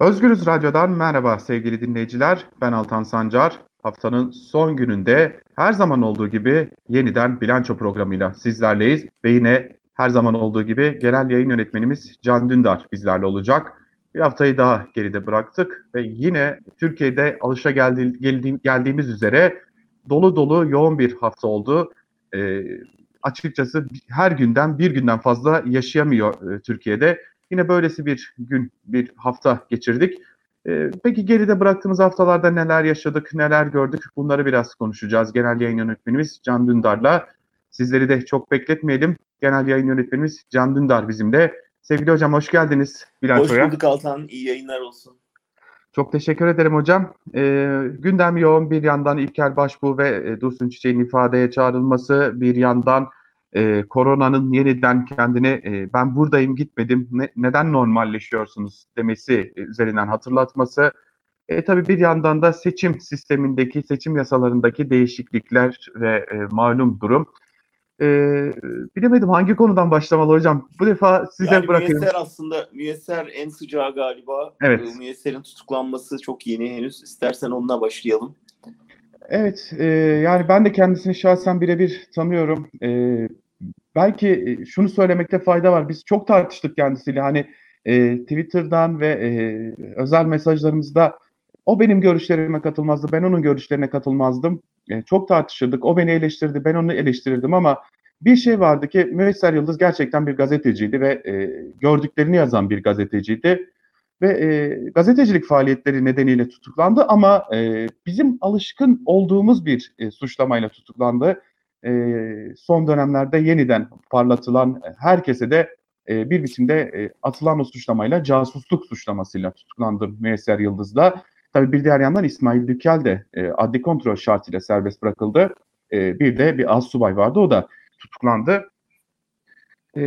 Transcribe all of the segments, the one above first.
Özgürüz Radyo'dan merhaba sevgili dinleyiciler. Ben Altan Sancar. Haftanın son gününde her zaman olduğu gibi yeniden bilanço programıyla sizlerleyiz. Ve yine her zaman olduğu gibi genel yayın yönetmenimiz Can Dündar bizlerle olacak. Bir haftayı daha geride bıraktık ve yine Türkiye'de alışa geldi, geldi, geldiğimiz üzere dolu dolu yoğun bir hafta oldu. Ee, açıkçası her günden bir günden fazla yaşayamıyor e, Türkiye'de. Yine böylesi bir gün, bir hafta geçirdik. Ee, peki geride bıraktığımız haftalarda neler yaşadık, neler gördük? Bunları biraz konuşacağız. Genel yayın yönetmenimiz Can Dündar'la. Sizleri de çok bekletmeyelim. Genel yayın yönetmenimiz Can Dündar bizimle. Sevgili hocam hoş geldiniz bilançoya. Hoş bulduk Altan. İyi yayınlar olsun. Çok teşekkür ederim hocam. Ee, gündem yoğun bir yandan İlker Başbuğ ve e, Dursun Çiçek'in ifadeye çağrılması, bir yandan e, koronanın yeniden kendini e, ben buradayım gitmedim ne, neden normalleşiyorsunuz demesi e, üzerinden hatırlatması. E, tabii bir yandan da seçim sistemindeki, seçim yasalarındaki değişiklikler ve e, malum durum. E, bilemedim hangi konudan başlamalı hocam. Bu defa size yani bırakayım. Müyesser aslında, Müyesser en sıcağı galiba. Evet. E, Müyesser'in tutuklanması çok yeni henüz. İstersen onunla başlayalım. Evet, e, yani ben de kendisini şahsen birebir tanıyorum. E, belki e, şunu söylemekte fayda var. Biz çok tartıştık kendisiyle. Hani e, Twitter'dan ve e, özel mesajlarımızda o benim görüşlerime katılmazdı, ben onun görüşlerine katılmazdım. E, çok tartışırdık. O beni eleştirdi, ben onu eleştirirdim ama bir şey vardı ki Müesser Yıldız gerçekten bir gazeteciydi ve e, gördüklerini yazan bir gazeteciydi ve e, gazetecilik faaliyetleri nedeniyle tutuklandı ama e, bizim alışkın olduğumuz bir e, suçlamayla tutuklandı. E, son dönemlerde yeniden parlatılan herkese de e, bir biçimde e, atılan o suçlamayla casusluk suçlamasıyla tutuklandı Müesser Yıldız'da. Tabii bir diğer yandan İsmail Dükel de e, adli kontrol şartıyla serbest bırakıldı. E, bir de bir az subay vardı o da tutuklandı. E,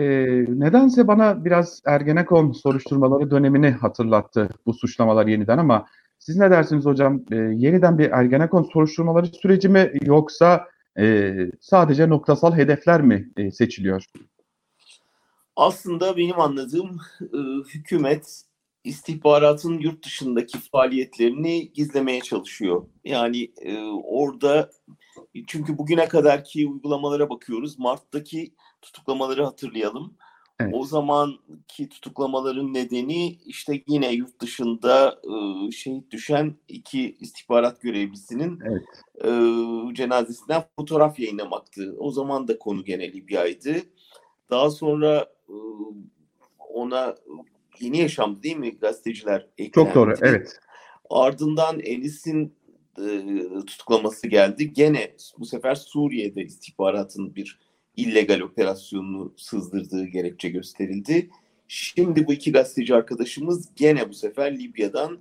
nedense bana biraz Ergenekon soruşturmaları dönemini hatırlattı bu suçlamalar yeniden ama siz ne dersiniz hocam? E, yeniden bir Ergenekon soruşturmaları süreci mi yoksa e, sadece noktasal hedefler mi e, seçiliyor? Aslında benim anladığım e, hükümet istihbaratın yurt dışındaki faaliyetlerini gizlemeye çalışıyor. Yani e, orada çünkü bugüne kadarki uygulamalara bakıyoruz. Mart'taki tutuklamaları hatırlayalım. Evet. O zamanki tutuklamaların nedeni işte yine yurt dışında e, şehit düşen iki istihbarat görevlisinin evet. e, cenazesinden fotoğraf yayınlamaktı. O zaman da konu gene Libya'ydı. Daha sonra e, ona yeni yaşamdı değil mi gazeteciler eklendi. Çok doğru evet. Ardından Enis'in e, tutuklaması geldi. Gene bu sefer Suriye'de istihbaratın bir illegal operasyonunu sızdırdığı gerekçe gösterildi. Şimdi bu iki gazeteci arkadaşımız gene bu sefer Libya'dan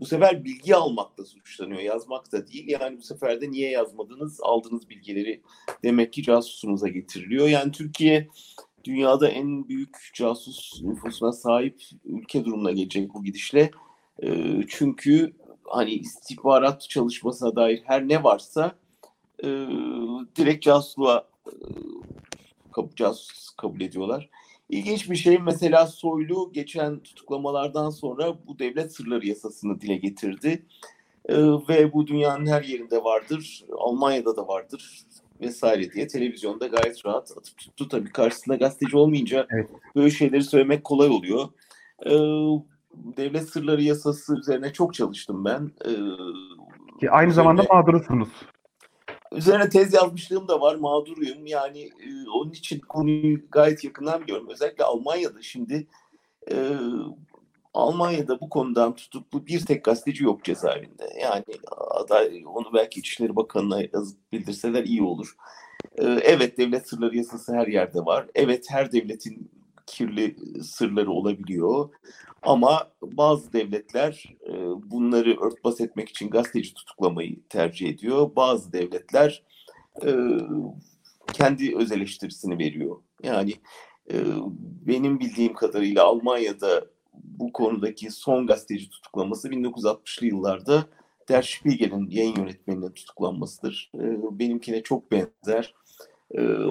bu sefer bilgi almakla suçlanıyor. Yazmak da değil. Yani bu sefer de niye yazmadınız? Aldığınız bilgileri demek ki casusunuza getiriliyor. Yani Türkiye dünyada en büyük casus nüfusuna sahip ülke durumuna gelecek bu gidişle. E, çünkü hani istihbarat çalışmasına dair her ne varsa e, direkt casusluğa e, casus kabul ediyorlar. İlginç bir şey mesela Soylu geçen tutuklamalardan sonra bu devlet sırları yasasını dile getirdi. Ee, ve bu dünyanın her yerinde vardır. Almanya'da da vardır vesaire diye televizyonda gayet rahat atıp tuttu. Tabii karşısında gazeteci olmayınca evet. böyle şeyleri söylemek kolay oluyor. Ee, devlet sırları yasası üzerine çok çalıştım ben. Ee, Ki aynı üzerine, zamanda mağdurusunuz. Üzerine tez yazmışlığım da var, mağduruyum. Yani e, onun için konuyu gayet yakından biliyorum. Özellikle Almanya'da şimdi e, Almanya'da bu konudan tutuklu bir tek gazeteci yok cezaevinde. Yani aday onu belki İçişleri Bakanı'na yazıp bildirseler iyi olur. Ee, evet devlet sırları yasası her yerde var. Evet her devletin kirli sırları olabiliyor. Ama bazı devletler e, bunları örtbas etmek için gazeteci tutuklamayı tercih ediyor. Bazı devletler e, kendi öz eleştirisini veriyor. Yani e, benim bildiğim kadarıyla Almanya'da bu konudaki son gazeteci tutuklaması 1960'lı yıllarda Der Spiegel'in yayın yönetmeninin tutuklanmasıdır. Benimkine çok benzer.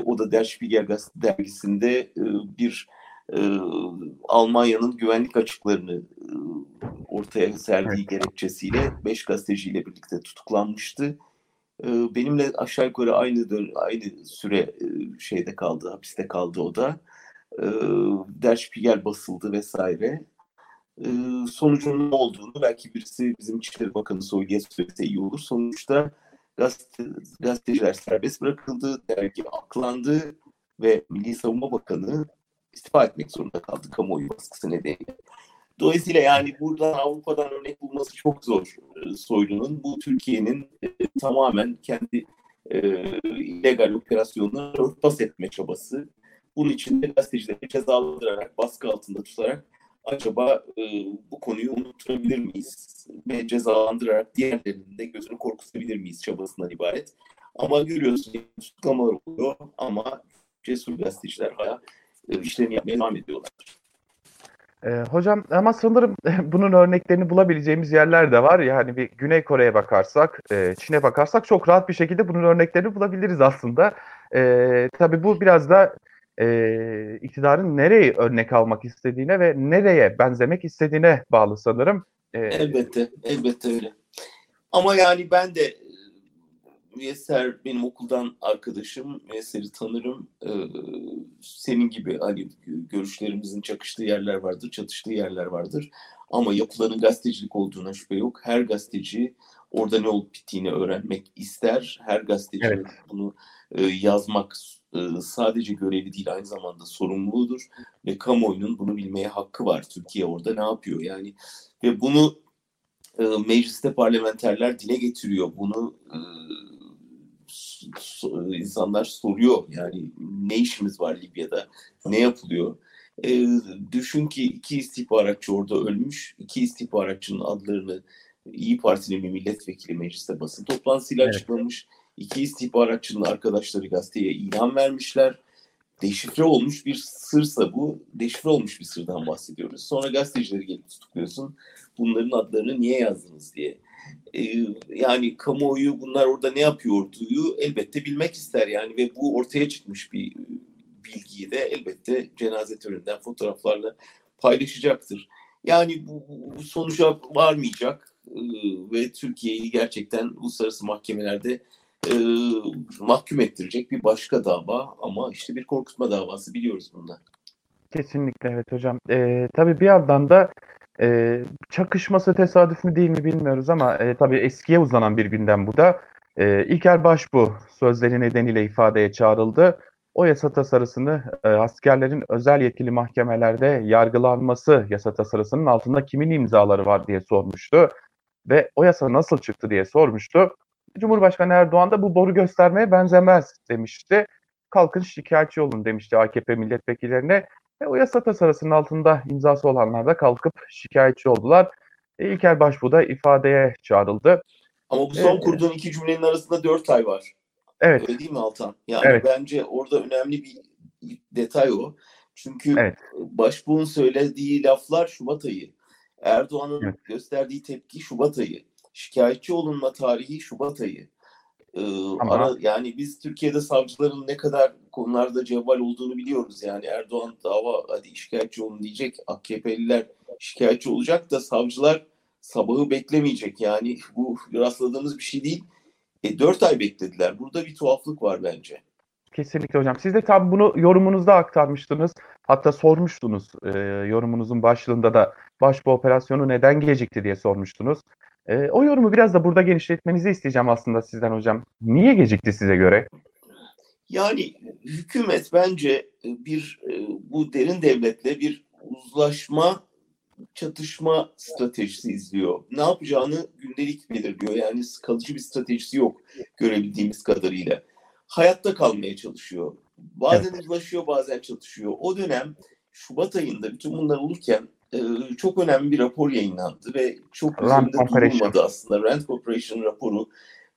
O da Der Spiegel dergisinde bir e, Almanya'nın güvenlik açıklarını e, ortaya serdiği gerekçesiyle beş gazeteciyle birlikte tutuklanmıştı. E, benimle aşağı yukarı aynı aynı süre e, şeyde kaldı, hapiste kaldı o da. E, Der Spiegel basıldı vesaire. E, sonucunun ne olduğunu belki birisi bizim İçişleri Bakanı Soylu'ya söylese iyi olur. Sonuçta gazete, gazeteciler serbest bırakıldı, dergi aklandı ve Milli Savunma Bakanı istifa etmek zorunda kaldı kamuoyu baskısı nedeniyle. Dolayısıyla yani buradan Avrupa'dan örnek bulması çok zor e, Soylu'nun. Bu Türkiye'nin e, tamamen kendi e, illegal operasyonlarını örtbas etme çabası. Bunun için de gazetecileri cezalandırarak, baskı altında tutarak acaba e, bu konuyu unutturabilir miyiz? Ve cezalandırarak diğerlerinin de gözünü korkutabilir miyiz çabasından ibaret. Ama görüyorsun tutuklamalar oluyor ama cesur gazeteciler hala işlerini yapmaya devam ediyorlar. E, hocam ama sanırım bunun örneklerini bulabileceğimiz yerler de var. Yani bir Güney Kore'ye bakarsak, e, Çin'e bakarsak çok rahat bir şekilde bunun örneklerini bulabiliriz aslında. E, tabii bu biraz da e, iktidarın nereye örnek almak istediğine ve nereye benzemek istediğine bağlı sanırım. E, elbette, elbette öyle. Ama yani ben de Müyesser benim okuldan arkadaşım. Müyesser'i tanırım. Ee, senin gibi hani görüşlerimizin çakıştığı yerler vardır, çatıştığı yerler vardır. Ama yapıların gazetecilik olduğuna şüphe yok. Her gazeteci orada ne olup bittiğini öğrenmek ister. Her gazeteci evet. bunu e, yazmak e, sadece görevi değil aynı zamanda sorumluluğudur. Ve kamuoyunun bunu bilmeye hakkı var. Türkiye orada ne yapıyor yani. Ve bunu e, mecliste parlamenterler dile getiriyor. Bunu e, insanlar soruyor yani ne işimiz var Libya'da, ne yapılıyor? E, düşün ki iki istihbaratçı orada ölmüş, iki istihbaratçının adlarını İyi Parti'nin bir milletvekili mecliste basın toplantısıyla evet. açıklamış. İki istihbaratçının arkadaşları gazeteye ilan vermişler. Deşifre olmuş bir sırsa bu, deşifre olmuş bir sırdan bahsediyoruz. Sonra gazetecileri gelip tutukluyorsun. Bunların adlarını niye yazdınız diye. Ee, yani kamuoyu bunlar orada ne yapıyorduyu elbette bilmek ister yani ve bu ortaya çıkmış bir bilgiyi de elbette cenaze töreninden fotoğraflarla paylaşacaktır. Yani bu, bu sonuca varmayacak e, ve Türkiye'yi gerçekten uluslararası mahkemelerde e, mahkum ettirecek bir başka dava ama işte bir korkutma davası biliyoruz bundan. Kesinlikle evet hocam. Ee, tabii bir yandan da e, çakışması tesadüf mü değil mi bilmiyoruz ama e, tabii eskiye uzanan bir gündem bu da. E, İlker Başbu sözleri nedeniyle ifadeye çağrıldı. O yasa tasarısını e, askerlerin özel yetkili mahkemelerde yargılanması yasa tasarısının altında kimin imzaları var diye sormuştu. Ve o yasa nasıl çıktı diye sormuştu. Cumhurbaşkanı Erdoğan da bu boru göstermeye benzemez demişti. Kalkın şikayetçi olun demişti AKP milletvekillerine. E, o yasa tasarısının altında imzası olanlar da kalkıp şikayetçi oldular. E, İlker Başbuğ da ifadeye çağrıldı. Ama bu son ee, kurduğun iki cümlenin arasında dört ay var. Evet. Öyle değil mi Altan? Yani evet. bence orada önemli bir detay o. Çünkü evet. Başbuğ'un söylediği laflar Şubat ayı. Erdoğan'ın evet. gösterdiği tepki Şubat ayı. Şikayetçi olunma tarihi Şubat ayı. Ee, ara, yani biz Türkiye'de savcıların ne kadar konularda cevval olduğunu biliyoruz. Yani Erdoğan dava hadi şikayetçi olun diyecek. AKP'liler şikayetçi olacak da savcılar sabahı beklemeyecek. Yani bu rastladığımız bir şey değil. E, 4 ay beklediler. Burada bir tuhaflık var bence. Kesinlikle hocam. Siz de tabii bunu yorumunuzda aktarmıştınız. Hatta sormuştunuz e, yorumunuzun başlığında da baş bu operasyonu neden gecikti diye sormuştunuz. E, o yorumu biraz da burada genişletmenizi isteyeceğim aslında sizden hocam. Niye gecikti size göre? Yani hükümet bence bir e, bu derin devletle bir uzlaşma çatışma stratejisi izliyor. Ne yapacağını gündelik belirliyor. Yani kalıcı bir stratejisi yok görebildiğimiz kadarıyla. Hayatta kalmaya çalışıyor. Bazen evet. uzlaşıyor, bazen çatışıyor. O dönem Şubat ayında bütün bunlar olurken e, çok önemli bir rapor yayınlandı ve çok üzerinde durulmadı aslında. Rand Corporation raporu.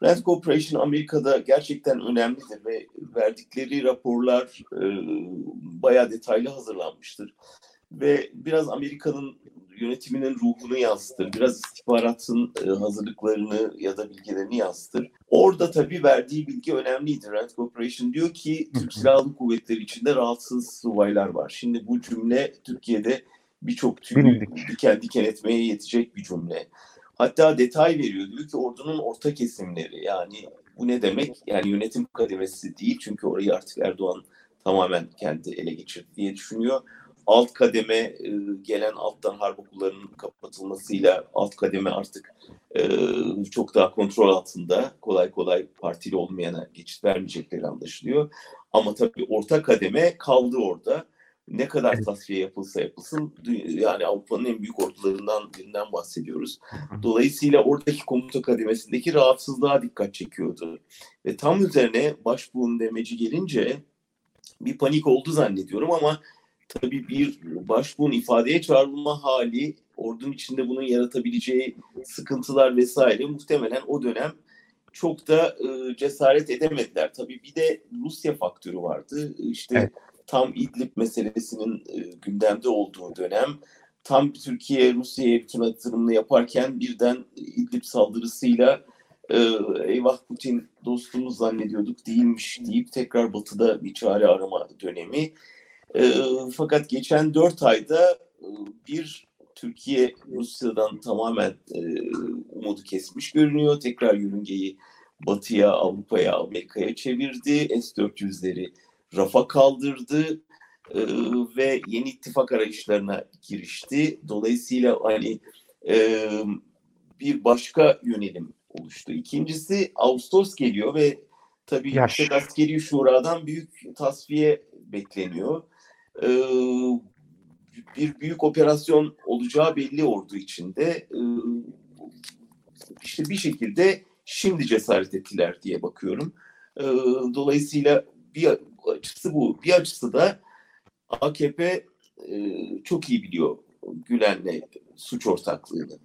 Rand Corporation Amerika'da gerçekten önemlidir ve verdikleri raporlar e, bayağı detaylı hazırlanmıştır. Ve biraz Amerika'nın yönetiminin ruhunu yansıtır. Biraz istihbaratın e, hazırlıklarını ya da bilgilerini yansıtır. Orada tabii verdiği bilgi önemliydi. Rand Corporation diyor ki Türk Silahlı Kuvvetleri içinde rahatsız subaylar var. Şimdi bu cümle Türkiye'de birçok tüyü diken diken etmeye yetecek bir cümle. Hatta detay veriyor. Diyor ki ordunun orta kesimleri yani bu ne demek? Yani yönetim kademesi değil çünkü orayı artık Erdoğan tamamen kendi ele geçirdi diye düşünüyor. Alt kademe e, gelen alttan harp okullarının kapatılmasıyla alt kademe artık e, çok daha kontrol altında. Kolay kolay partili olmayana geçit vermeyecekleri anlaşılıyor. Ama tabii orta kademe kaldı orada ne kadar tasfiye yapılsa yapılsın yani Avrupa'nın en büyük ordularından birinden bahsediyoruz. Dolayısıyla oradaki komuta kademesindeki rahatsızlığa dikkat çekiyordu. Ve tam üzerine başbuğun demeci gelince bir panik oldu zannediyorum ama tabii bir başbuğun ifadeye çağrılma hali ordunun içinde bunun yaratabileceği sıkıntılar vesaire muhtemelen o dönem çok da e, cesaret edemediler. Tabii bir de Rusya faktörü vardı. İşte evet tam İdlib meselesinin e, gündemde olduğu dönem tam Türkiye Rusya'ya bütün atılımını yaparken birden İdlib saldırısıyla e, eyvah Putin dostumuz zannediyorduk değilmiş deyip tekrar batıda bir çare arama dönemi. E, fakat geçen dört ayda e, bir Türkiye Rusya'dan tamamen umudu kesmiş görünüyor. Tekrar yörüngeyi batıya, Avrupa'ya, Amerika'ya çevirdi. S-400'leri rafa kaldırdı e, ve yeni ittifak arayışlarına girişti. Dolayısıyla hani e, bir başka yönelim oluştu. İkincisi Ağustos geliyor ve tabii Yaş. Yüksek Askeri Şura'dan büyük tasfiye bekleniyor. E, bir büyük operasyon olacağı belli ordu içinde. E, işte bir şekilde şimdi cesaret ettiler diye bakıyorum. E, dolayısıyla bir açısı bu. Bir açısı da AKP e, çok iyi biliyor Gülen'le suç ortaklığını.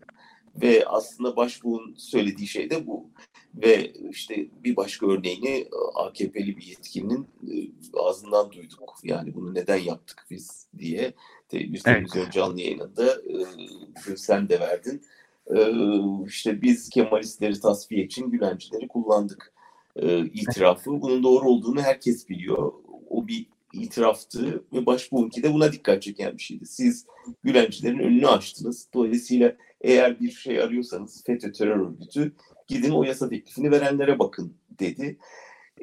Ve aslında başbuğun söylediği şey de bu. Ve işte bir başka örneğini AKP'li bir yetkinin e, ağzından duyduk. Yani bunu neden yaptık biz diye. Bir televizyon evet. canlı yayınında e, sen de verdin. E, işte biz Kemalistleri tasfiye için Gülencileri kullandık e, itirafı. Bunun doğru olduğunu herkes biliyor. O bir itiraftı ve Başbuğ'unki de buna dikkat çeken bir şeydi. Siz Gülencilerin önünü açtınız. Dolayısıyla eğer bir şey arıyorsanız FETÖ terör örgütü gidin o yasa teklifini verenlere bakın dedi.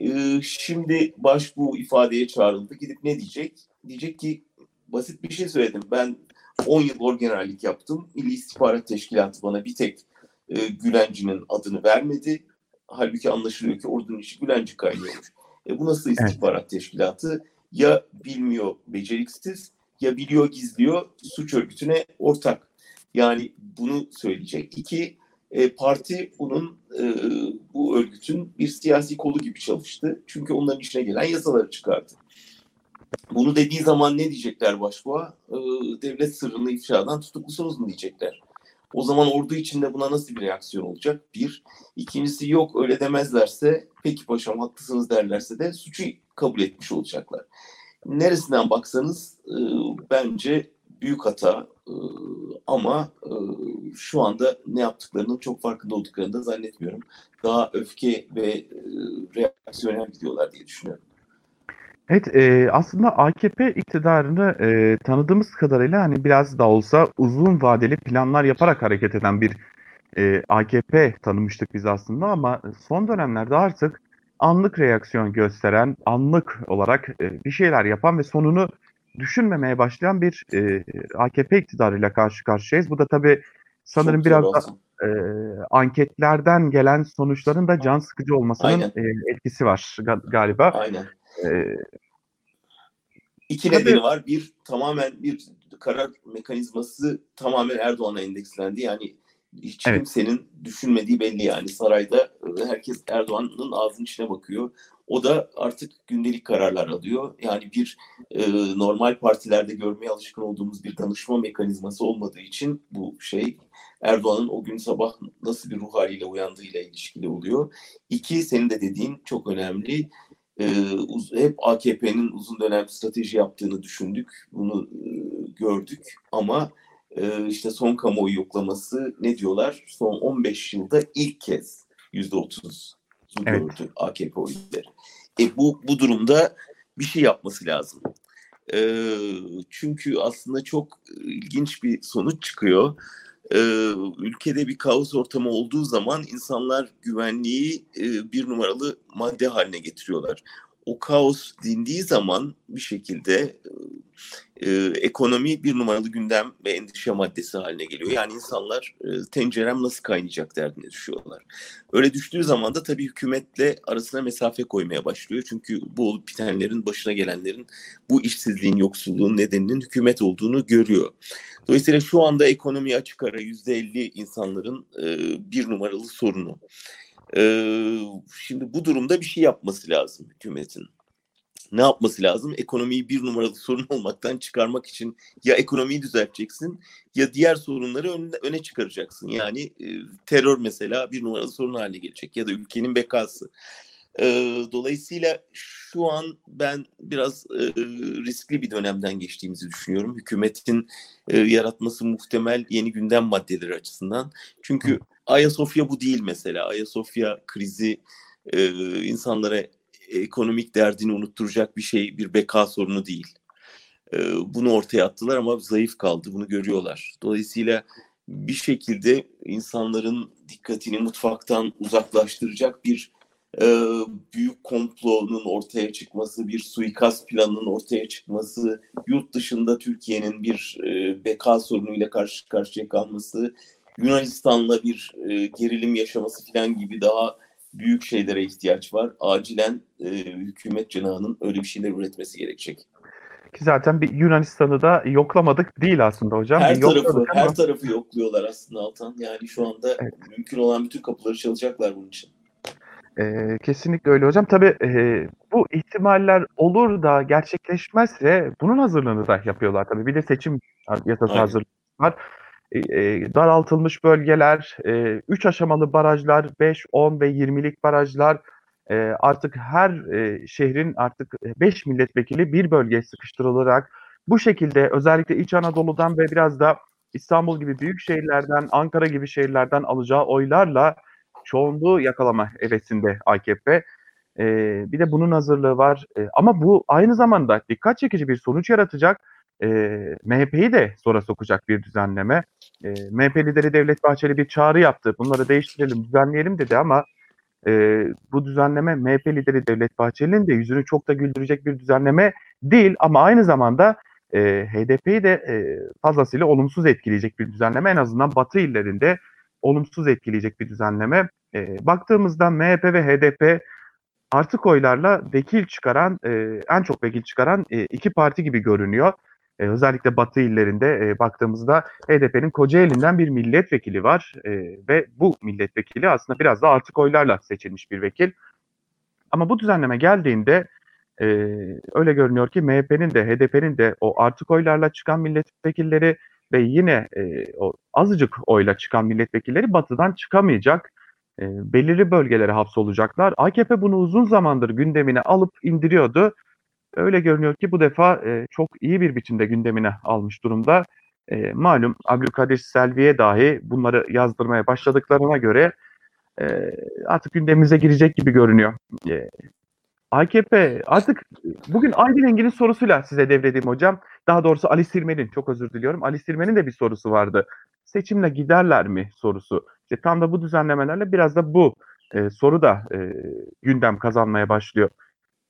Ee, şimdi Başbuğ ifadeye çağrıldı. Gidip ne diyecek? Diyecek ki basit bir şey söyledim. Ben 10 yıl orgenerallik yaptım. Milli İstihbarat Teşkilatı bana bir tek e, Gülenci'nin adını vermedi. Halbuki anlaşılıyor ki ordunun işi Gülenci kaynıyormuş. E bu nasıl istihbarat evet. teşkilatı? Ya bilmiyor beceriksiz ya biliyor gizliyor suç örgütüne ortak. Yani bunu söyleyecek. İki, e, parti bunun e, bu örgütün bir siyasi kolu gibi çalıştı. Çünkü onların işine gelen yasaları çıkardı. Bunu dediği zaman ne diyecekler başbuğa? E, devlet sırrını ifşadan tutuklusunuz mu diyecekler. O zaman ordu içinde buna nasıl bir reaksiyon olacak? Bir. İkincisi yok öyle demezlerse peki paşam haklısınız derlerse de suçu kabul etmiş olacaklar. Neresinden baksanız e, bence büyük hata e, ama e, şu anda ne yaptıklarının çok farkında olduklarını da zannetmiyorum. Daha öfke ve e, reaksiyonel gidiyorlar diye düşünüyorum. Evet, eee, aslında AKP iktidarını, eee, tanıdığımız kadarıyla, hani, biraz da olsa uzun vadeli planlar yaparak hareket eden bir, eee, AKP tanımıştık biz aslında ama son dönemlerde artık anlık reaksiyon gösteren, anlık olarak, eee, bir şeyler yapan ve sonunu düşünmemeye başlayan bir, eee, AKP iktidarıyla karşı karşıyayız. Bu da tabii sanırım Çok biraz da, eee, anketlerden gelen sonuçların da can sıkıcı olmasının, eee, etkisi var ga galiba. Aynen. Ee, İki tabii, nedeni var. Bir tamamen bir karar mekanizması tamamen Erdoğan'a endekslendi. Yani hiç evet. kimsenin düşünmediği belli yani. Sarayda e, herkes Erdoğan'ın ağzının içine bakıyor. O da artık gündelik kararlar alıyor. Yani bir e, normal partilerde görmeye alışkın olduğumuz bir danışma mekanizması olmadığı için bu şey Erdoğan'ın o gün sabah nasıl bir ruh haliyle uyandığıyla ilişkili oluyor. İki, senin de dediğin çok önemli e, hep AKP'nin uzun dönem strateji yaptığını düşündük. Bunu e, gördük ama e, e, işte son kamuoyu yoklaması ne diyorlar? Son 15 yılda ilk kez %30 evet. gördü AKP oyları. E bu, bu durumda bir şey yapması lazım. E, çünkü aslında çok ilginç bir sonuç çıkıyor. E, ülkede bir kaos ortamı olduğu zaman insanlar güvenliği e, bir numaralı madde haline getiriyorlar. O kaos dindiği zaman bir şekilde e, ekonomi bir numaralı gündem ve endişe maddesi haline geliyor. Yani insanlar e, tencerem nasıl kaynayacak derdine düşüyorlar. Öyle düştüğü zaman da tabii hükümetle arasına mesafe koymaya başlıyor. Çünkü bu olup bitenlerin başına gelenlerin bu işsizliğin, yoksulluğun nedeninin hükümet olduğunu görüyor. Dolayısıyla şu anda ekonomi açık ara yüzde elli insanların e, bir numaralı sorunu. Şimdi bu durumda bir şey yapması lazım hükümetin ne yapması lazım? Ekonomiyi bir numaralı sorun olmaktan çıkarmak için ya ekonomiyi düzelteceksin ya diğer sorunları öne, öne çıkaracaksın. Yani e, terör mesela bir numaralı sorun haline gelecek ya da ülkenin bekası. E, dolayısıyla şu an ben biraz e, riskli bir dönemden geçtiğimizi düşünüyorum. Hükümetin e, yaratması muhtemel yeni gündem maddeleri açısından. Çünkü Ayasofya bu değil mesela. Ayasofya krizi e, insanlara ekonomik derdini unutturacak bir şey, bir beka sorunu değil. E, bunu ortaya attılar ama zayıf kaldı. Bunu görüyorlar. Dolayısıyla bir şekilde insanların dikkatini mutfaktan uzaklaştıracak bir e, büyük komplonun ortaya çıkması, bir suikast planının ortaya çıkması, yurt dışında Türkiye'nin bir e, beka sorunuyla karşı karşıya kalması, Yunanistan'la bir e, gerilim yaşaması falan gibi daha büyük şeylere ihtiyaç var. Acilen e, hükümet cenahının öyle bir şeyler üretmesi gerekecek. Ki zaten bir Yunanistan'ı da yoklamadık değil aslında hocam. Her tarafı ama... her tarafı yokluyorlar aslında Altan. Yani şu anda evet. mümkün olan bütün kapıları çalacaklar bunun için. Ee, kesinlikle öyle hocam. Tabii e, bu ihtimaller olur da gerçekleşmezse bunun hazırlığını da yapıyorlar tabii. Bir de seçim yasası hazırlığı var. E, e, daraltılmış bölgeler, e, 3 aşamalı barajlar, 5, 10 ve 20'lik barajlar, e, artık her e, şehrin artık 5 milletvekili bir bölgeye sıkıştırılarak bu şekilde özellikle İç Anadolu'dan ve biraz da İstanbul gibi büyük şehirlerden, Ankara gibi şehirlerden alacağı oylarla çoğunluğu yakalama hevesinde AKP. Ee, bir de bunun hazırlığı var. Ee, ama bu aynı zamanda dikkat çekici bir sonuç yaratacak. Ee, MHP'yi de zora sokacak bir düzenleme. Ee, MHP lideri Devlet Bahçeli bir çağrı yaptı. Bunları değiştirelim, düzenleyelim dedi ama e, bu düzenleme MHP lideri Devlet Bahçeli'nin de yüzünü çok da güldürecek bir düzenleme değil ama aynı zamanda e, HDP'yi de e, fazlasıyla olumsuz etkileyecek bir düzenleme. En azından Batı illerinde olumsuz etkileyecek bir düzenleme. E, baktığımızda MHP ve HDP artık oylarla vekil çıkaran, e, en çok vekil çıkaran e, iki parti gibi görünüyor. E, özellikle Batı illerinde e, baktığımızda HDP'nin Kocaeli'nden bir milletvekili var e, ve bu milletvekili aslında biraz da artık oylarla seçilmiş bir vekil. Ama bu düzenleme geldiğinde e, öyle görünüyor ki MHP'nin de HDP'nin de o artık oylarla çıkan milletvekilleri ve yine e, o azıcık oyla çıkan milletvekilleri batıdan çıkamayacak. E, belirli bölgelere hapsolacaklar. AKP bunu uzun zamandır gündemine alıp indiriyordu. Öyle görünüyor ki bu defa e, çok iyi bir biçimde gündemine almış durumda. E, malum Abdülkadir Selvi'ye dahi bunları yazdırmaya başladıklarına göre e, artık gündemimize girecek gibi görünüyor. E, AKP artık bugün Aydın Engin'in sorusuyla size devredeyim hocam. Daha doğrusu Ali Sirmen'in çok özür diliyorum. Ali Sirmen'in de bir sorusu vardı. Seçimle giderler mi sorusu. İşte tam da bu düzenlemelerle biraz da bu e, soru da e, gündem kazanmaya başlıyor.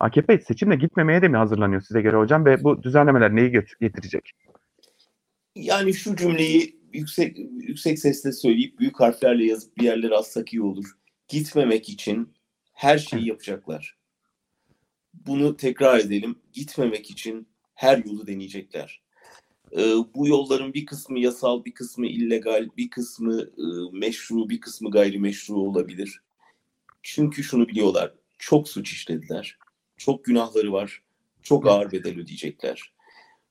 AKP seçimle gitmemeye de mi hazırlanıyor size göre hocam ve bu düzenlemeler neyi getirecek? Yani şu cümleyi yüksek yüksek sesle söyleyip büyük harflerle yazıp bir yerlere assak iyi olur. Gitmemek için her şeyi yapacaklar. Bunu tekrar edelim. Gitmemek için her yolu deneyecekler. Ee, bu yolların bir kısmı yasal, bir kısmı illegal, bir kısmı e, meşru, bir kısmı gayrimeşru olabilir. Çünkü şunu biliyorlar. Çok suç işlediler çok günahları var. Çok ağır bedel ödeyecekler.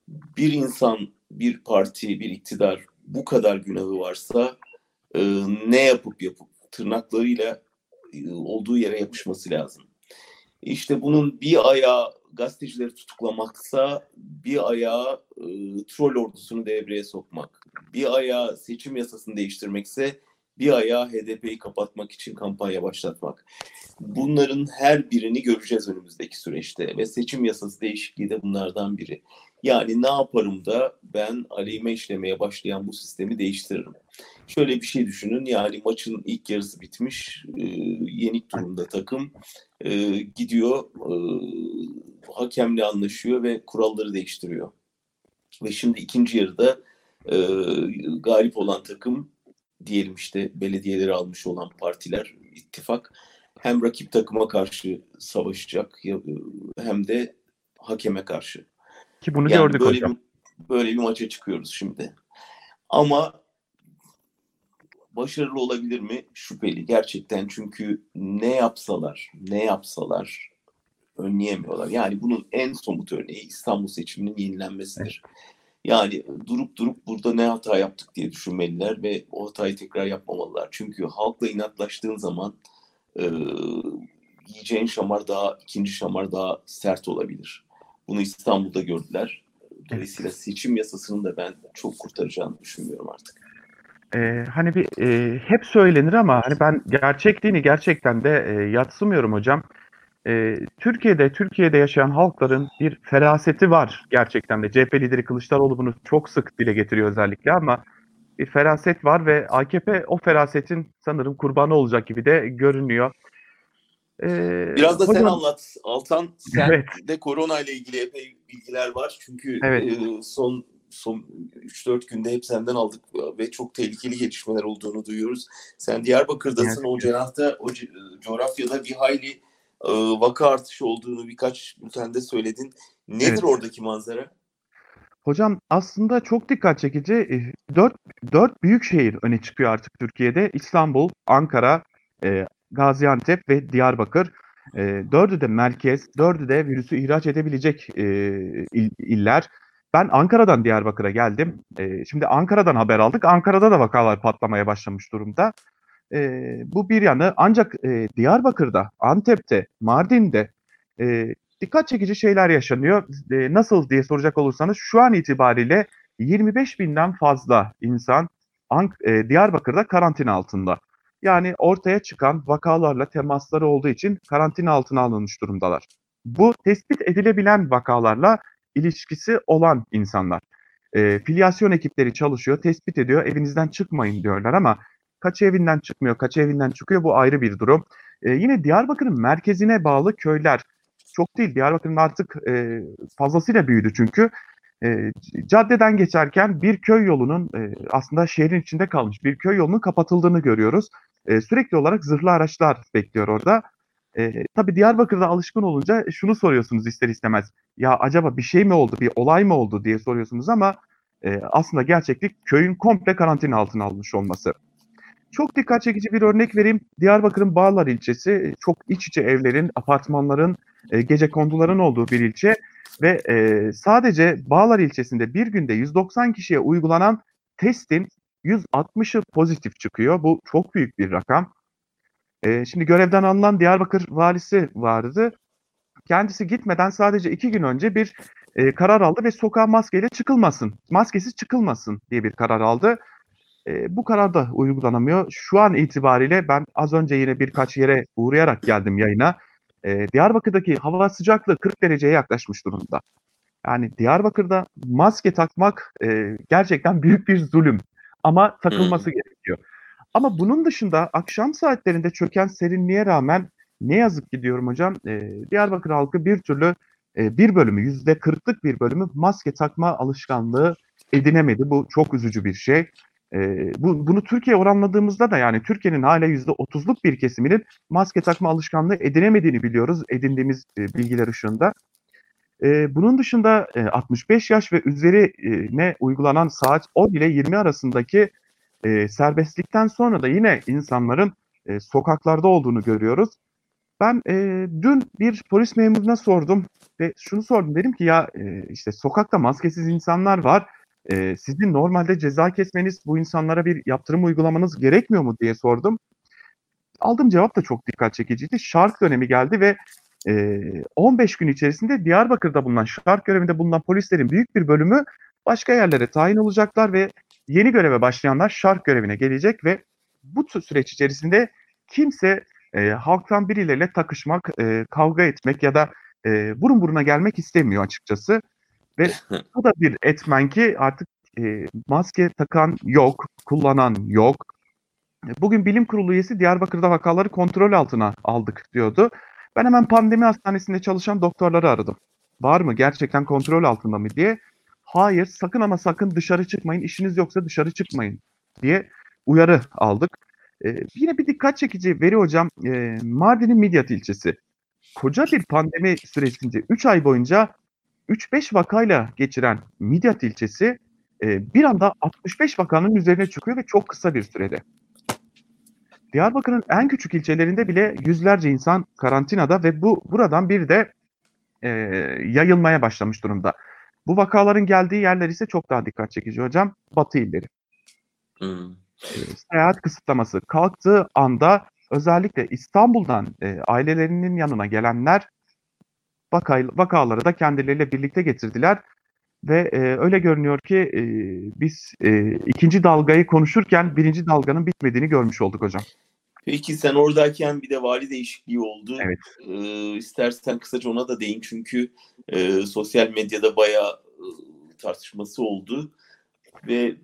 Bir insan, bir parti, bir iktidar bu kadar günahı varsa e, ne yapıp yapıp tırnaklarıyla e, olduğu yere yapışması lazım. İşte bunun bir ayağı gazetecileri tutuklamaksa bir ayağı e, troll ordusunu devreye sokmak. bir ayağı seçim yasasını değiştirmekse bir ayağı HDP'yi kapatmak için kampanya başlatmak. Bunların her birini göreceğiz önümüzdeki süreçte ve seçim yasası değişikliği de bunlardan biri. Yani ne yaparım da ben aleyhime işlemeye başlayan bu sistemi değiştiririm. Şöyle bir şey düşünün yani maçın ilk yarısı bitmiş e, yenik durumda takım e, gidiyor e, hakemle anlaşıyor ve kuralları değiştiriyor. Ve şimdi ikinci yarıda e, galip olan takım diyelim işte belediyeleri almış olan partiler, ittifak hem rakip takıma karşı savaşacak hem de hakeme karşı. Ki bunu yani gördük böyle hocam. Bir, böyle bir maça çıkıyoruz şimdi. Ama başarılı olabilir mi? Şüpheli gerçekten çünkü ne yapsalar, ne yapsalar önleyemiyorlar. Yani bunun en somut örneği İstanbul seçiminin yenilenmesidir. Evet. Yani durup durup burada ne hata yaptık diye düşünmeliler ve o hatayı tekrar yapmamalılar. Çünkü halkla inatlaştığın zaman e, yiyeceğin şamar daha, ikinci şamar daha sert olabilir. Bunu İstanbul'da gördüler. Dolayısıyla seçim yasasının da ben çok kurtaracağını düşünmüyorum artık. Ee, hani bir e, hep söylenir ama hani ben gerçekliğini gerçekten de e, yatsımıyorum hocam. E, Türkiye'de Türkiye'de yaşayan halkların bir feraseti var gerçekten de. CHP lideri Kılıçdaroğlu bunu çok sık dile getiriyor özellikle ama bir feraset var ve AKP o ferasetin sanırım kurbanı olacak gibi de görünüyor. Ee, Biraz da hocam, sen anlat Altan. Sen evet. de korona ile ilgili epey bilgiler var. Çünkü evet. e, son son 3-4 günde hep senden aldık ve çok tehlikeli gelişmeler olduğunu duyuyoruz. Sen Diyarbakır'dasın. Evet. O cenahta, o coğrafyada bir hayli e, vaka artışı olduğunu birkaç bültende söyledin. Nedir evet. oradaki manzara? Hocam aslında çok dikkat çekici. Dört, dört büyük şehir öne çıkıyor artık Türkiye'de. İstanbul, Ankara, e, Gaziantep ve Diyarbakır. E, dördü de merkez, dördü de virüsü ihraç edebilecek e, il, iller. Ben Ankara'dan Diyarbakır'a geldim. E, şimdi Ankara'dan haber aldık. Ankara'da da vakalar patlamaya başlamış durumda. E, bu bir yanı ancak e, Diyarbakır'da, Antep'te, Mardin'de e, dikkat çekici şeyler yaşanıyor. E, nasıl diye soracak olursanız şu an itibariyle 25 binden fazla insan Ank e, Diyarbakır'da karantina altında. Yani ortaya çıkan vakalarla temasları olduğu için karantina altına alınmış durumdalar. Bu tespit edilebilen vakalarla ilişkisi olan insanlar. E, filyasyon ekipleri çalışıyor, tespit ediyor, evinizden çıkmayın diyorlar ama kaç evinden çıkmıyor, kaç evinden çıkıyor bu ayrı bir durum. E, yine Diyarbakır'ın merkezine bağlı köyler, çok değil Diyarbakır'ın artık e, fazlasıyla büyüdü çünkü. E, caddeden geçerken bir köy yolunun e, aslında şehrin içinde kalmış bir köy yolunun kapatıldığını görüyoruz. E, sürekli olarak zırhlı araçlar bekliyor orada. E, tabii Diyarbakır'da alışkın olunca şunu soruyorsunuz ister istemez. Ya acaba bir şey mi oldu, bir olay mı oldu diye soruyorsunuz ama e, aslında gerçeklik köyün komple karantina altına almış olması. Çok dikkat çekici bir örnek vereyim. Diyarbakır'ın Bağlar ilçesi çok iç içe evlerin, apartmanların, e, gece konduların olduğu bir ilçe ve e, sadece Bağlar ilçesinde bir günde 190 kişiye uygulanan testin 160'ı pozitif çıkıyor. Bu çok büyük bir rakam. E, şimdi görevden alınan Diyarbakır valisi vardı. Kendisi gitmeden sadece iki gün önce bir karar aldı ve sokağa maskeyle çıkılmasın, maskesiz çıkılmasın diye bir karar aldı. E, bu karar da uygulanamıyor. Şu an itibariyle ben az önce yine birkaç yere uğrayarak geldim yayına. E, Diyarbakır'daki hava sıcaklığı 40 dereceye yaklaşmış durumda. Yani Diyarbakır'da maske takmak e, gerçekten büyük bir zulüm. Ama takılması hmm. gerekiyor. Ama bunun dışında akşam saatlerinde çöken serinliğe rağmen ne yazık ki diyorum hocam e, Diyarbakır halkı bir türlü e, bir bölümü yüzde kırklık bir bölümü maske takma alışkanlığı edinemedi. Bu çok üzücü bir şey. E, bu, bunu Türkiye oranladığımızda da yani Türkiye'nin hala yüzde otuzluk bir kesiminin maske takma alışkanlığı edinemediğini biliyoruz edindiğimiz e, bilgiler ışığında. E, bunun dışında e, 65 yaş ve üzerine uygulanan saat 10 ile 20 arasındaki e, serbestlikten sonra da yine insanların e, sokaklarda olduğunu görüyoruz. Ben e, dün bir polis memuruna sordum ve şunu sordum dedim ki ya e, işte sokakta maskesiz insanlar var. E, sizin normalde ceza kesmeniz bu insanlara bir yaptırım uygulamanız gerekmiyor mu diye sordum. Aldığım cevap da çok dikkat çekiciydi. Şark dönemi geldi ve e, 15 gün içerisinde Diyarbakır'da bulunan şark görevinde bulunan polislerin büyük bir bölümü başka yerlere tayin olacaklar ve yeni göreve başlayanlar şark görevine gelecek ve bu süreç içerisinde kimse e, halktan birileriyle takışmak, e, kavga etmek ya da e, burun buruna gelmek istemiyor açıkçası. Ve bu da bir etmen ki artık e, maske takan yok, kullanan yok. Bugün bilim kurulu üyesi Diyarbakır'da vakaları kontrol altına aldık diyordu. Ben hemen pandemi hastanesinde çalışan doktorları aradım. Var mı gerçekten kontrol altında mı diye. Hayır sakın ama sakın dışarı çıkmayın işiniz yoksa dışarı çıkmayın diye uyarı aldık. Ee, yine bir dikkat çekici veri hocam e, Mardin'in Midyat ilçesi. Koca bir pandemi süresince 3 ay boyunca 3-5 vakayla geçiren Midyat ilçesi e, bir anda 65 vakanın üzerine çıkıyor ve çok kısa bir sürede. Diyarbakır'ın en küçük ilçelerinde bile yüzlerce insan karantinada ve bu buradan bir de e, yayılmaya başlamış durumda. Bu vakaların geldiği yerler ise çok daha dikkat çekici hocam. Batı illeri. Hmm. E, seyahat kısıtlaması kalktığı anda özellikle İstanbul'dan e, ailelerinin yanına gelenler vaka, vakaları da kendileriyle birlikte getirdiler. Ve e, öyle görünüyor ki e, biz e, ikinci dalgayı konuşurken birinci dalganın bitmediğini görmüş olduk hocam. Peki sen oradayken bir de vali değişikliği oldu. Evet. Ee, istersen kısaca ona da değin çünkü e, sosyal medyada bayağı e, tartışması oldu. Ve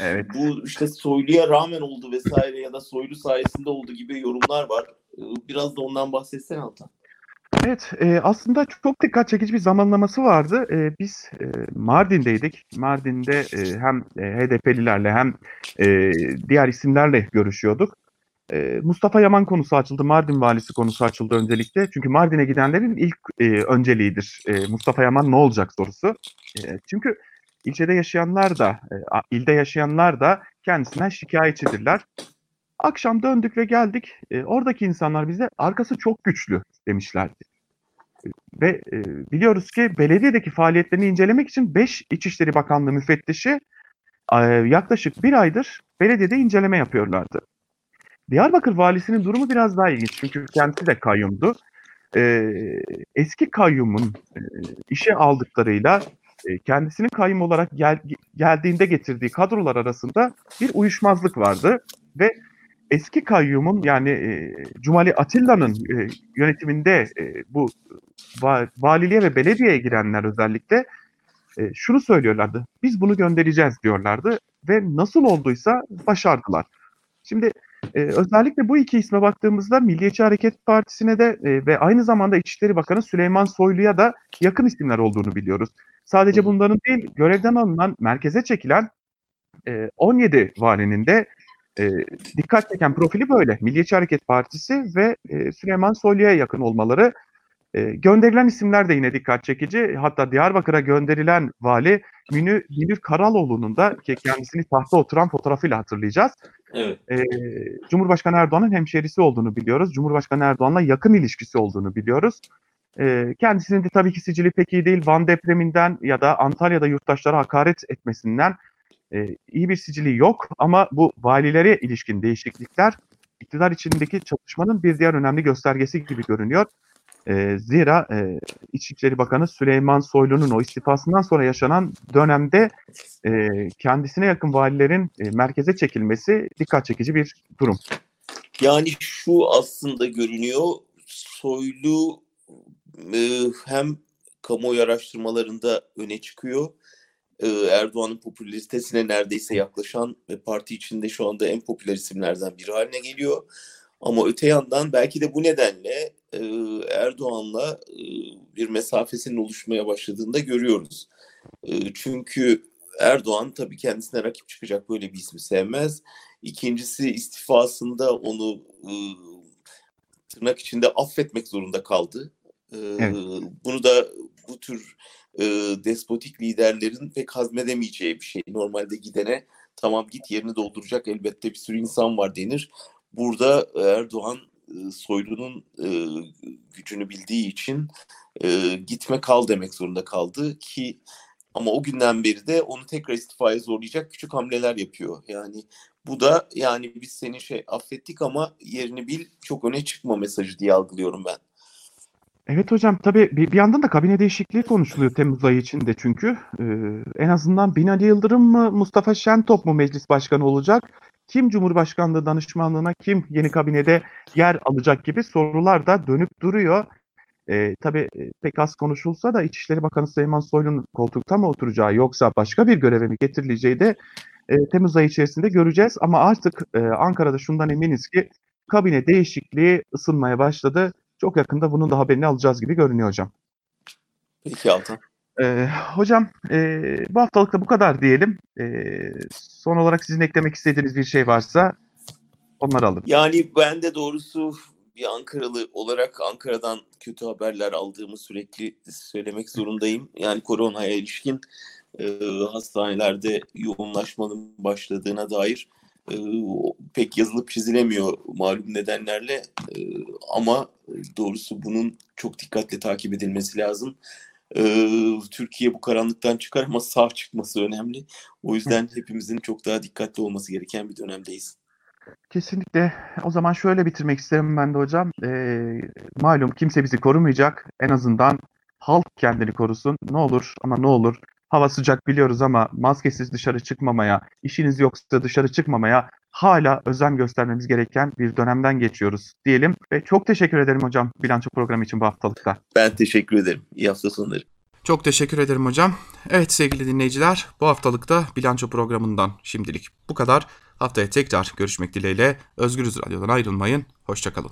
evet. bu işte Soylu'ya rağmen oldu vesaire ya da Soylu sayesinde oldu gibi yorumlar var. Ee, biraz da ondan bahsetsen Altan. Evet, e, aslında çok dikkat çekici bir zamanlaması vardı. E, biz e, Mardin'deydik. Mardin'de e, hem e, HDP'lilerle hem e, diğer isimlerle görüşüyorduk. E, Mustafa Yaman konusu açıldı, Mardin valisi konusu açıldı öncelikle. Çünkü Mardin'e gidenlerin ilk e, önceliğidir e, Mustafa Yaman ne olacak sorusu. E, çünkü ilçede yaşayanlar da, e, ilde yaşayanlar da kendisinden şikayetçidirler. Akşam döndük ve geldik. E, oradaki insanlar bize arkası çok güçlü demişlerdi. Ve e, biliyoruz ki belediyedeki faaliyetlerini incelemek için 5 İçişleri Bakanlığı müfettişi e, yaklaşık bir aydır belediyede inceleme yapıyorlardı. Diyarbakır valisinin durumu biraz daha ilginç çünkü kendisi de kayyumdu. E, eski kayyumun e, işe aldıklarıyla e, kendisinin kayyum olarak gel, geldiğinde getirdiği kadrolar arasında bir uyuşmazlık vardı ve eski kayyumun yani e, Cumali Atilla'nın e, yönetiminde e, bu va, valiliğe ve belediyeye girenler özellikle e, şunu söylüyorlardı. Biz bunu göndereceğiz diyorlardı ve nasıl olduysa başardılar. Şimdi e, özellikle bu iki isme baktığımızda Milliyetçi Hareket Partisi'ne de e, ve aynı zamanda İçişleri Bakanı Süleyman Soylu'ya da yakın isimler olduğunu biliyoruz. Sadece bunların değil, görevden alınan, merkeze çekilen e, 17 valinin de e, dikkat çeken profili böyle. Milliyetçi Hareket Partisi ve e, Süleyman Soylu'ya yakın olmaları. E, gönderilen isimler de yine dikkat çekici. Hatta Diyarbakır'a gönderilen vali Münir, Münir Karaloğlu'nun da ki kendisini tahta oturan fotoğrafıyla hatırlayacağız. Evet. E, Cumhurbaşkanı Erdoğan'ın hemşerisi olduğunu biliyoruz. Cumhurbaşkanı Erdoğan'la yakın ilişkisi olduğunu biliyoruz. E, kendisinin de tabii ki sicili pek iyi değil. Van depreminden ya da Antalya'da yurttaşlara hakaret etmesinden e, iyi bir sicili yok ama bu valilere ilişkin değişiklikler iktidar içindeki çatışmanın bir diğer önemli göstergesi gibi görünüyor. E, zira e, İçişleri Bakanı Süleyman Soylu'nun o istifasından sonra yaşanan dönemde e, kendisine yakın valilerin e, merkeze çekilmesi dikkat çekici bir durum. Yani şu aslında görünüyor, Soylu e, hem kamuoyu araştırmalarında öne çıkıyor Erdoğan'ın popülaritesine neredeyse yaklaşan ve parti içinde şu anda en popüler isimlerden biri haline geliyor. Ama öte yandan belki de bu nedenle e, Erdoğan'la e, bir mesafesinin oluşmaya başladığını da görüyoruz. Çünkü Erdoğan tabii kendisine rakip çıkacak böyle bir ismi sevmez. İkincisi istifasında onu tırnak içinde affetmek zorunda kaldı. Evet. Bunu da bu tür e, despotik liderlerin pek hazmedemeyeceği bir şey. Normalde gidene tamam git yerini dolduracak elbette bir sürü insan var denir. Burada Erdoğan e, Soylu'nun e, gücünü bildiği için e, gitme kal demek zorunda kaldı ki ama o günden beri de onu tekrar istifaya zorlayacak küçük hamleler yapıyor. Yani bu da yani biz seni şey affettik ama yerini bil çok öne çıkma mesajı diye algılıyorum ben. Evet hocam tabii bir, yandan da kabine değişikliği konuşuluyor Temmuz ayı içinde çünkü. Ee, en azından Binali Yıldırım mı Mustafa Şentop mu meclis başkanı olacak? Kim Cumhurbaşkanlığı danışmanlığına kim yeni kabinede yer alacak gibi sorular da dönüp duruyor. Ee, tabii e, pek az konuşulsa da İçişleri Bakanı Süleyman Soylu'nun koltukta mı oturacağı yoksa başka bir göreve mi getirileceği de e, Temmuz ayı içerisinde göreceğiz. Ama artık e, Ankara'da şundan eminiz ki kabine değişikliği ısınmaya başladı. Çok yakında bunun da haberini alacağız gibi görünüyor hocam. Peki Altan. Ee, hocam e, bu haftalıkta bu kadar diyelim. E, son olarak sizin eklemek istediğiniz bir şey varsa onları alın. Yani ben de doğrusu bir Ankaralı olarak Ankara'dan kötü haberler aldığımı sürekli söylemek zorundayım. Yani koronaya ilişkin e, hastanelerde yoğunlaşmanın başladığına dair e, pek yazılıp çizilemiyor malum nedenlerle e, ama doğrusu bunun çok dikkatle takip edilmesi lazım. E, Türkiye bu karanlıktan çıkar ama sağ çıkması önemli. O yüzden hepimizin çok daha dikkatli olması gereken bir dönemdeyiz. Kesinlikle. O zaman şöyle bitirmek isterim ben de hocam. E, malum kimse bizi korumayacak. En azından halk kendini korusun. Ne olur ama ne olur hava sıcak biliyoruz ama maskesiz dışarı çıkmamaya, işiniz yoksa dışarı çıkmamaya hala özen göstermemiz gereken bir dönemden geçiyoruz diyelim. Ve çok teşekkür ederim hocam bilanço programı için bu haftalıkta. Ben teşekkür ederim. İyi hafta sonları. Çok teşekkür ederim hocam. Evet sevgili dinleyiciler bu haftalıkta bilanço programından şimdilik bu kadar. Haftaya tekrar görüşmek dileğiyle Özgürüz Radyo'dan ayrılmayın. Hoşçakalın.